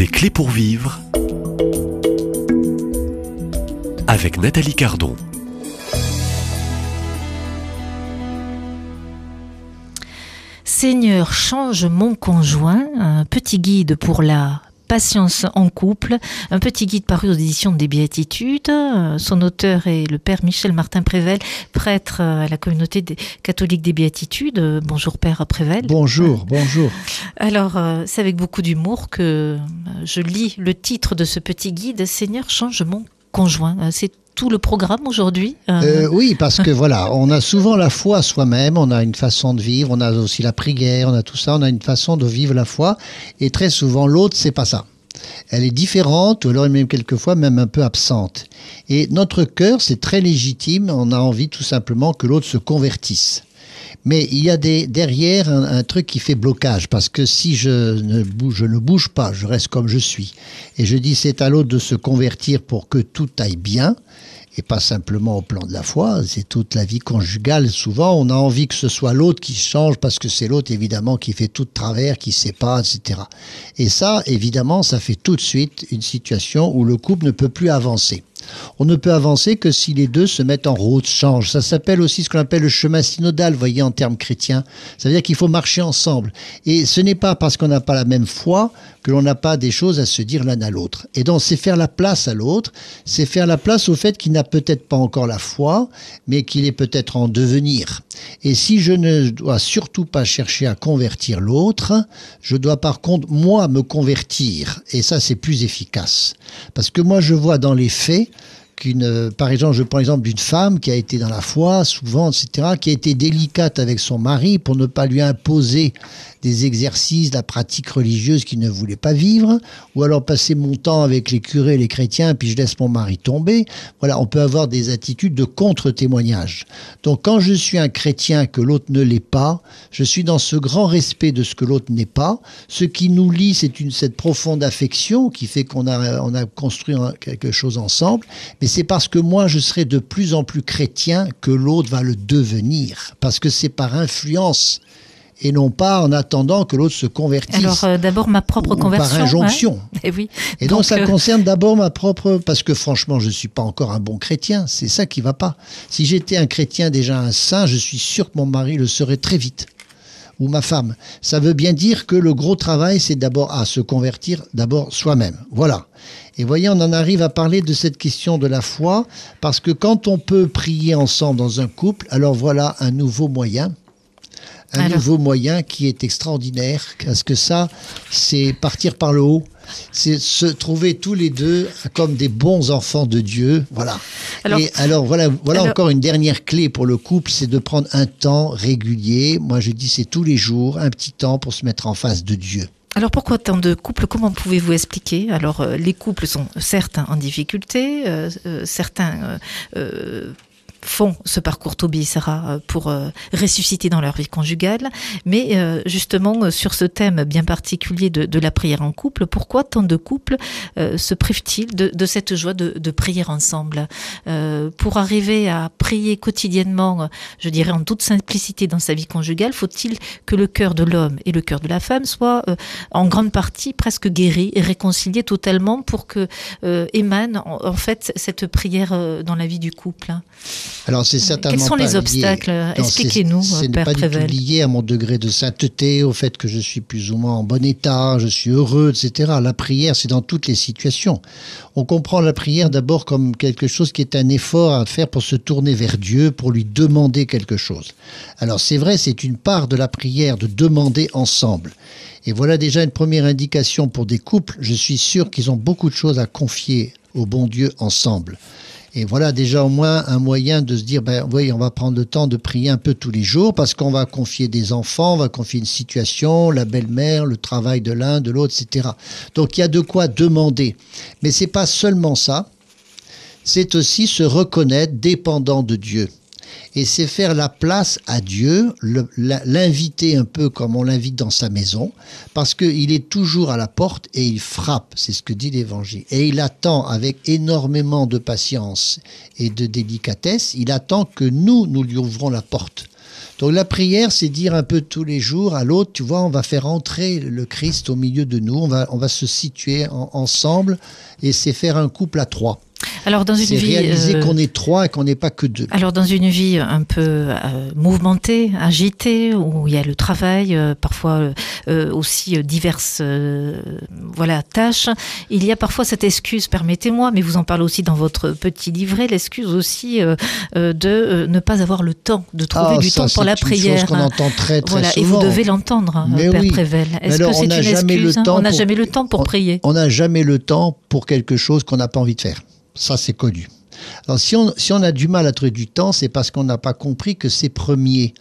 Des clés pour vivre avec Nathalie Cardon. Seigneur, change mon conjoint, un petit guide pour la patience en couple, un petit guide paru aux éditions des Béatitudes. Son auteur est le père Michel Martin Prével, prêtre à la communauté des catholiques des Béatitudes. Bonjour père Prével. Bonjour, bonjour. Alors, euh, c'est avec beaucoup d'humour que euh, je lis le titre de ce petit guide, Seigneur, change mon conjoint. Euh, c'est tout le programme aujourd'hui euh, Oui, parce que voilà, on a souvent la foi soi-même, on a une façon de vivre, on a aussi la prière, on a tout ça, on a une façon de vivre la foi, et très souvent l'autre, c'est pas ça. Elle est différente, ou alors même quelquefois même un peu absente. Et notre cœur, c'est très légitime, on a envie tout simplement que l'autre se convertisse. Mais il y a derrière un, truc qui fait blocage, parce que si je ne, bouge, pas, je reste comme je suis, et je dis c'est à l'autre de se convertir pour que tout aille bien, et pas simplement au plan de la foi, c'est toute la vie conjugale. Souvent, on a envie que ce soit l'autre qui change parce que c'est l'autre, évidemment, qui fait tout de travers, qui pas, etc. Et ça, évidemment, ça fait tout de suite une situation où le couple ne peut plus avancer. On ne peut avancer que si les deux se mettent en route, changent. Ça s'appelle aussi ce qu'on appelle le chemin synodal, voyez, en termes chrétiens. Ça veut dire qu'il faut marcher ensemble. Et ce n'est pas parce qu'on n'a pas la même foi que l'on n'a pas des choses à se dire l'un à l'autre. Et donc, c'est faire la place à l'autre, c'est faire la place au fait qu'il n'a peut-être pas encore la foi, mais qu'il est peut-être en devenir. Et si je ne dois surtout pas chercher à convertir l'autre, je dois par contre, moi, me convertir. Et ça, c'est plus efficace. Parce que moi, je vois dans les faits, qu'une, par exemple, je prends l'exemple d'une femme qui a été dans la foi, souvent, etc., qui a été délicate avec son mari pour ne pas lui imposer des exercices, la pratique religieuse qu'il ne voulait pas vivre, ou alors passer mon temps avec les curés, les chrétiens, puis je laisse mon mari tomber. Voilà, on peut avoir des attitudes de contre-témoignage. Donc quand je suis un chrétien que l'autre ne l'est pas, je suis dans ce grand respect de ce que l'autre n'est pas. Ce qui nous lie, c'est une cette profonde affection qui fait qu'on a on a construit quelque chose ensemble. Mais c'est parce que moi je serai de plus en plus chrétien que l'autre va le devenir, parce que c'est par influence et non pas en attendant que l'autre se convertisse. Alors euh, d'abord ma propre conversion. Par injonction. Hein et oui. Et donc, donc ça euh... concerne d'abord ma propre, parce que franchement je suis pas encore un bon chrétien, c'est ça qui va pas. Si j'étais un chrétien déjà un saint, je suis sûr que mon mari le serait très vite ou ma femme. Ça veut bien dire que le gros travail, c'est d'abord à se convertir d'abord soi-même. Voilà. Et voyez, on en arrive à parler de cette question de la foi, parce que quand on peut prier ensemble dans un couple, alors voilà un nouveau moyen un Alors. nouveau moyen qui est extraordinaire, parce que ça, c'est partir par le haut, c'est se trouver tous les deux comme des bons enfants de Dieu, voilà. Alors, Et alors voilà, voilà alors, encore une dernière clé pour le couple, c'est de prendre un temps régulier. Moi, je dis c'est tous les jours, un petit temps pour se mettre en face de Dieu. Alors pourquoi tant de couples? Comment pouvez-vous expliquer? Alors euh, les couples sont certains en difficulté, euh, euh, certains euh, font ce parcours Toby Sarah pour euh, ressusciter dans leur vie conjugale. Mais euh, justement, sur ce thème bien particulier de, de, la prière en couple, pourquoi tant de couples euh, se privent-ils de, de, cette joie de, de prier ensemble? Euh, Pour arriver à prier quotidiennement, je dirais en toute simplicité dans sa vie conjugale, faut-il que le cœur de l'homme et le cœur de la femme soient euh, en grande partie presque guéris et réconciliés totalement pour que euh, émane en, fait cette prière dans la vie du couple? Alors c'est certainement Quels sont les obstacles Expliquez-nous, Père pas Prével. du tout lié à mon degré de sainteté, au fait que je suis plus ou moins en bon état, je suis heureux, etc. La prière, c'est dans toutes les situations. On comprend la prière d'abord comme quelque chose qui est un effort à faire pour se tourner vers Dieu, pour lui demander quelque chose. Alors c'est vrai, c'est une part de la prière de demander ensemble. Et voilà déjà une première indication pour des couples. Je suis sûr qu'ils ont beaucoup de choses à confier au bon Dieu ensemble. Et voilà déjà au moins un moyen de se dire, ben oui, on va prendre le temps de prier un peu tous les jours parce qu'on va confier des enfants, on va confier une situation, la belle-mère, le travail de l'un, de l'autre, etc. Donc il y a de quoi demander. Mais c'est pas seulement ça, c'est aussi se reconnaître dépendant de Dieu et c'est faire la place à Dieu, l'inviter un peu comme on l'invite dans sa maison, parce qu'il est toujours à la porte et il frappe, c'est ce que dit l'Évangile. Et il attend avec énormément de patience et de délicatesse, il attend que nous, nous lui ouvrons la porte. Donc la prière, c'est dire un peu tous les jours à l'autre, tu vois, on va faire entrer le Christ au milieu de nous, on va, on va se situer ensemble et c'est faire un couple à trois. Alors dans une vie, réaliser euh, qu'on est trois et qu'on n'est pas que deux. Alors dans une vie un peu euh, mouvementée, agitée, où il y a le travail, euh, parfois aussi diverses voilà tâches, il y a parfois cette excuse, permettez-moi, mais vous en parlez aussi dans votre petit livret, l'excuse aussi de ne pas avoir le temps, de trouver ah, du temps pour la prière. C'est qu'on entend très très voilà, souvent. Et vous devez l'entendre, Père Prével. Est-ce que c'est une excuse On n'a jamais le temps pour prier. On n'a jamais le temps pour quelque chose qu'on n'a pas envie de faire. Ça, c'est connu. Alors, si on, si on a du mal à trouver du temps, c'est parce qu'on n'a pas compris que c'est premier,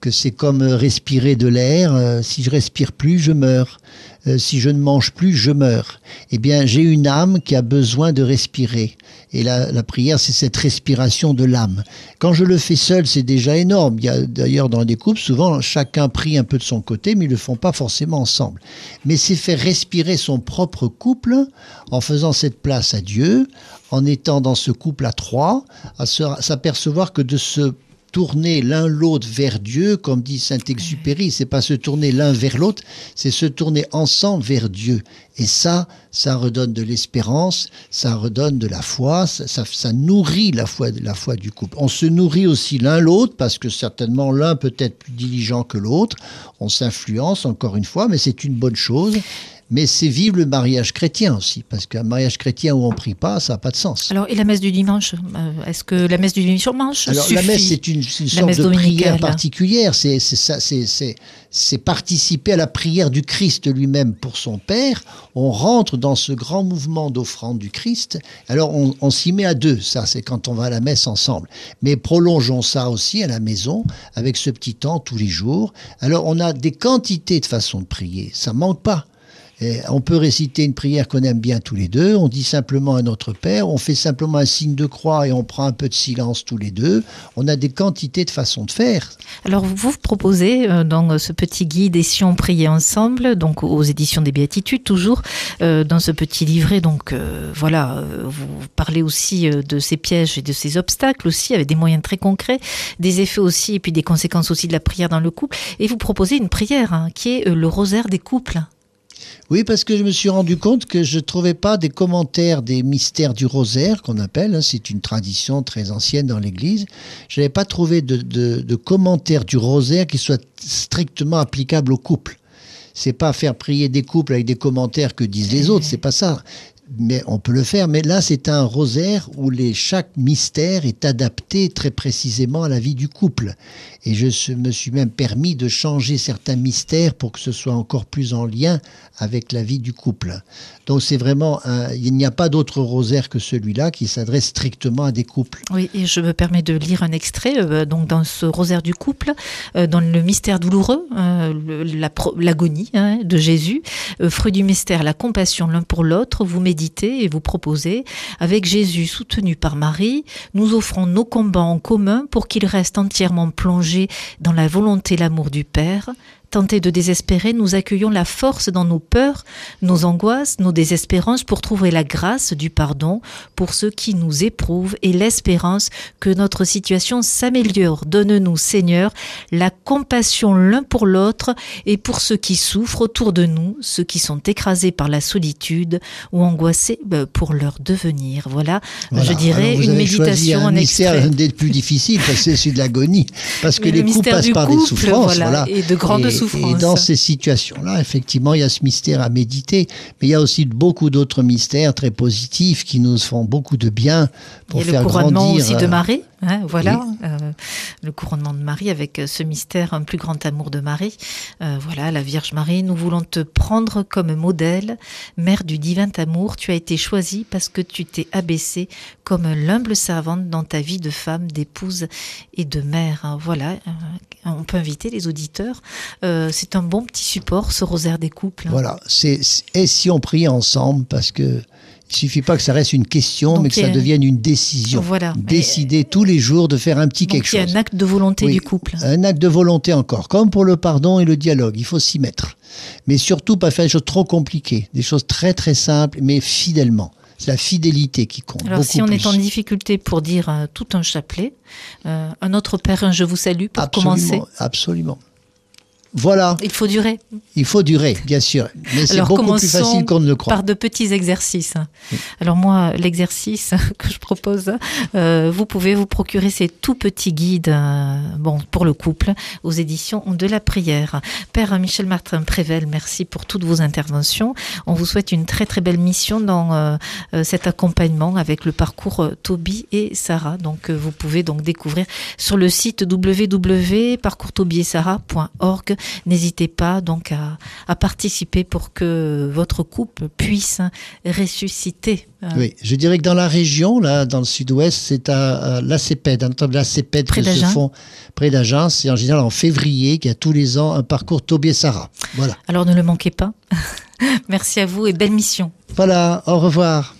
que c'est comme respirer de l'air. Euh, si je respire plus, je meurs. Euh, si je ne mange plus, je meurs. Eh bien, j'ai une âme qui a besoin de respirer. Et la, la prière, c'est cette respiration de l'âme. Quand je le fais seul, c'est déjà énorme. Il y a d'ailleurs dans des couples, souvent, chacun prie un peu de son côté, mais ils ne le font pas forcément ensemble. Mais c'est faire respirer son propre couple en faisant cette place à Dieu, en étant dans ce couple à trois, à s'apercevoir que de se tourner l'un l'autre vers Dieu, comme dit Saint-Exupéry, c'est pas se tourner l'un vers l'autre, c'est se tourner ensemble vers Dieu. Et ça, ça redonne de l'espérance, ça redonne de la foi, ça, nourrit la foi du couple. On se nourrit aussi l'un l'autre, parce que certainement l'un peut être plus diligent que l'autre, on s'influence encore une fois, mais c'est une bonne chose mais c'est vivre le mariage chrétien aussi, parce qu'un mariage chrétien où on prie pas, ça n'a pas de sens. Alors, et la messe du dimanche euh, Est-ce que la messe du dimanche Alors, suffit la messe, c'est une, sorte de prière particulière. C'est ça, c'est participer à la prière du Christ lui-même pour son Père. On rentre dans ce grand mouvement d'offrande du Christ. Alors, on, on s'y met à deux. Ça, c'est quand on va à la messe ensemble. Mais prolongeons ça aussi à la maison, avec ce petit temps tous les jours. Alors, on a des quantités de façons de prier. Ça manque pas on peut réciter une prière qu'on aime bien tous les deux, on dit simplement à notre Père, on fait simplement un signe de croix et on prend un peu de silence tous les deux. On a des quantités de façons de faire. Alors vous proposez euh, dans ce petit guide Et si on priait ensemble, donc aux éditions des Béatitudes, toujours euh, dans ce petit livret, donc euh, voilà, vous parlez aussi de ces pièges et de ces obstacles aussi, avec des moyens très concrets, des effets aussi et puis des conséquences aussi de la prière dans le couple. Et vous proposez une prière hein, qui est le rosaire des couples. Oui, parce que je me suis rendu compte que je ne trouvais pas des commentaires des mystères du rosaire, qu'on appelle, hein, c'est une tradition très ancienne dans l'Église. Je n'avais pas trouvé de, de, commentaires du rosaire qui soient strictement applicables au couple. C'est pas faire prier des couples avec des commentaires que disent les autres, c'est pas ça mais on peut le faire. Mais là, c'est un rosaire où chaque mystère est adapté très précisément à la vie du couple. Et je me suis même permis de changer certains mystères pour que ce soit encore plus en lien avec la vie du couple. Donc c'est vraiment, il n'y a pas d'autre rosaire que celui-là qui s'adresse strictement à des couples. Oui, et je me permets de lire un extrait. Euh, donc dans ce rosaire du couple, euh, dans le mystère douloureux, euh, l'agonie hein, de Jésus, fruit du mystère, la compassion l'un pour l'autre, vous méditez et vous proposez, avec Jésus soutenu par Marie, nous offrons nos combats en commun pour qu'il reste entièrement plongé dans la volonté et l'amour du Père, tentés de désespérer, nous accueillons la force dans nos peurs, nos angoisses, nos désespérances pour trouver la grâce du pardon pour ceux qui nous éprouvent et l'espérance que notre situation s'améliore. Donne-nous, Seigneur, la compassion l'un pour l'autre et pour ceux qui souffrent autour de nous, ceux qui sont écrasés par la solitude ou angoissés bah, pour leur devenir. Voilà, je dirais une méditation en extrait. un des plus difficiles, c'est celui de l'agonie, parce que les coups passent par des souffrances, voilà, et de grandes et dans ces situations-là, effectivement, il y a ce mystère à méditer, mais il y a aussi beaucoup d'autres mystères très positifs qui nous font beaucoup de bien pour faire grandir. Le couronnement aussi de euh, Marie, hein, voilà, euh, le couronnement de Marie avec euh, ce mystère, un plus grand amour de Marie. voilà, la Vierge Marie, nous voulons te prendre comme modèle, mère du divin amour. Tu as été choisie parce que tu t'es abaissée comme l'humble servante dans ta vie de femme, d'épouse et de mère. Hein, voilà, on peut inviter les auditeurs. Euh, c'est un bon petit support, ce rosaire des couples. Hein. Voilà. C'est, et si on prie ensemble, parce que il suffit pas que ça reste une question, mais que ça devienne une décision. Voilà. Décider tous les jours de faire un petit quelque chose. Il y a un acte de volonté du couple. Un acte de volonté encore, comme pour le pardon et le dialogue. Il faut s'y mettre. Mais surtout pas faire des choses trop compliquées, des choses très très simples, mais fidèlement. C'est la fidélité qui compte. Alors, si on plus. est en difficulté pour dire euh, tout un chapelet, euh, un autre Père, un Je vous salue pour absolument, commencer, absolument. Voilà, il faut durer. il faut durer, bien sûr. Mais c'est Alors, beaucoup plus facile qu'on ne le croit. Par de petits exercices. Alors moi, l'exercice que je propose, euh, vous pouvez vous procurer ces tout petits guides, euh, bon, pour le couple, aux éditions de la prière. Père Michel Martin Prével, merci pour toutes vos interventions. On vous souhaite une très très belle mission dans euh, cet accompagnement avec le parcours Toby et Sarah. Donc vous pouvez donc découvrir sur le site www.parcourstobyeetsarah.org. N'hésitez pas donc à, à participer pour que votre couple puisse ressusciter. Euh, Oui, je dirais que dans la région, là, dans le sud-ouest, c'est à, à l'ACPED, un l'ACPED Près que se font près d'Agen. C'est en général en février qu'il y a tous les ans un parcours Toby Sarah. Voilà. Alors ne le manquez pas. Merci à vous et belle mission. Voilà, au revoir.